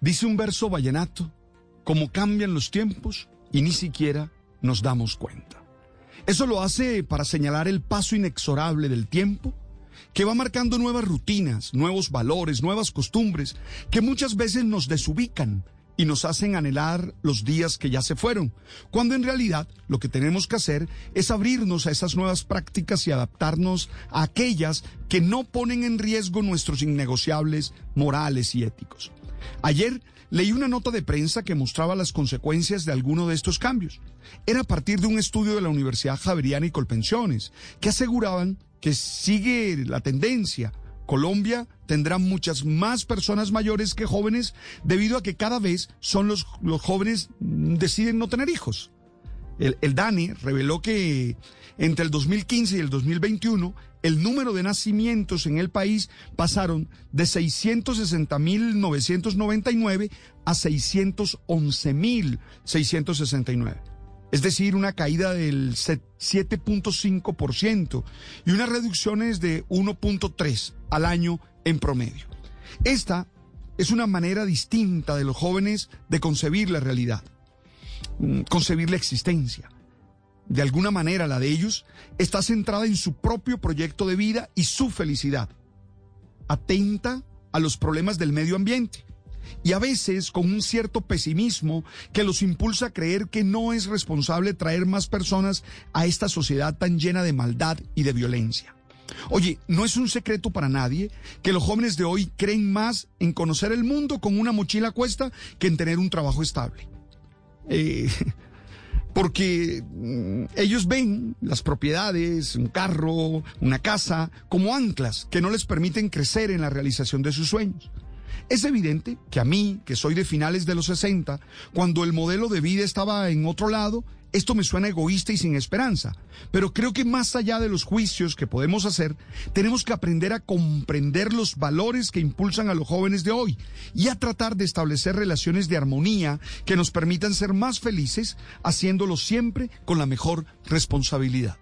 Dice un verso vallenato, como cambian los tiempos y ni siquiera nos damos cuenta. Eso lo hace para señalar el paso inexorable del tiempo que va marcando nuevas rutinas, nuevos valores, nuevas costumbres, que muchas veces nos desubican y nos hacen anhelar los días que ya se fueron, cuando en realidad lo que tenemos que hacer es abrirnos a esas nuevas prácticas y adaptarnos a aquellas que no ponen en riesgo nuestros innegociables morales y éticos. Ayer leí una nota de prensa que mostraba las consecuencias de alguno de estos cambios. Era a partir de un estudio de la Universidad Javeriana y Colpensiones, que aseguraban que sigue la tendencia. Colombia tendrá muchas más personas mayores que jóvenes debido a que cada vez son los, los jóvenes deciden no tener hijos. El, el DANE reveló que entre el 2015 y el 2021 el número de nacimientos en el país pasaron de 660.999 a 611.669 es decir, una caída del 7.5% y unas reducciones de 1.3 al año en promedio. Esta es una manera distinta de los jóvenes de concebir la realidad, concebir la existencia. De alguna manera la de ellos está centrada en su propio proyecto de vida y su felicidad. Atenta a los problemas del medio ambiente y a veces con un cierto pesimismo que los impulsa a creer que no es responsable traer más personas a esta sociedad tan llena de maldad y de violencia. Oye, no es un secreto para nadie que los jóvenes de hoy creen más en conocer el mundo con una mochila cuesta que en tener un trabajo estable. Eh, porque mm, ellos ven las propiedades, un carro, una casa, como anclas que no les permiten crecer en la realización de sus sueños. Es evidente que a mí, que soy de finales de los 60, cuando el modelo de vida estaba en otro lado, esto me suena egoísta y sin esperanza, pero creo que más allá de los juicios que podemos hacer, tenemos que aprender a comprender los valores que impulsan a los jóvenes de hoy y a tratar de establecer relaciones de armonía que nos permitan ser más felices, haciéndolo siempre con la mejor responsabilidad.